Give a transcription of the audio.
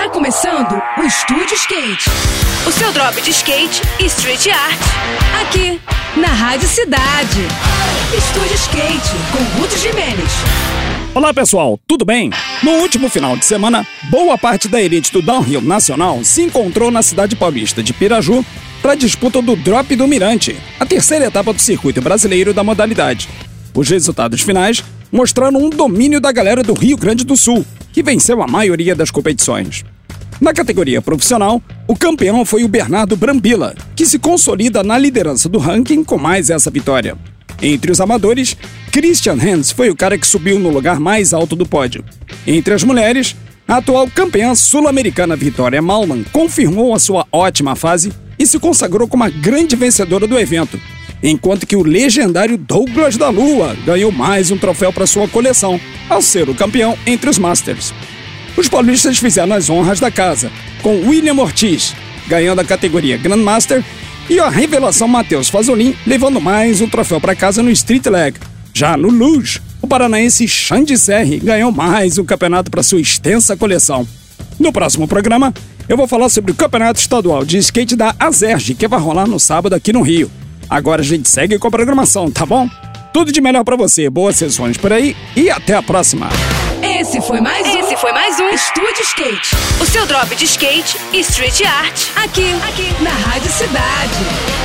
Tá começando o Estúdio Skate. O seu drop de skate e street art. Aqui, na Rádio Cidade. Estúdio Skate, com Ruth Jimenez. Olá pessoal, tudo bem? No último final de semana, boa parte da elite do downhill nacional se encontrou na cidade paulista de Piraju para a disputa do Drop do Mirante, a terceira etapa do circuito brasileiro da modalidade. Os resultados finais mostraram um domínio da galera do Rio Grande do Sul, que venceu a maioria das competições. Na categoria profissional, o campeão foi o Bernardo Brambila, que se consolida na liderança do ranking com mais essa vitória. Entre os amadores, Christian Hans foi o cara que subiu no lugar mais alto do pódio. Entre as mulheres, a atual campeã sul-americana Vitória Malman confirmou a sua ótima fase e se consagrou como a grande vencedora do evento, enquanto que o legendário Douglas da Lua ganhou mais um troféu para sua coleção, ao ser o campeão entre os Masters. Os paulistas fizeram as honras da casa, com William Ortiz ganhando a categoria Grandmaster e a revelação Matheus Fazolin levando mais um troféu para casa no Street Leg. Já no Luge, o paranaense Xande Serri ganhou mais um campeonato para sua extensa coleção. No próximo programa, eu vou falar sobre o Campeonato Estadual de Skate da Azerge, que vai rolar no sábado aqui no Rio. Agora a gente segue com a programação, tá bom? Tudo de melhor para você, boas sessões por aí e até a próxima. Esse foi mais um. Esse foi mais um Estúdio Skate. O seu drop de skate e street art. Aqui, aqui, na Rádio Cidade.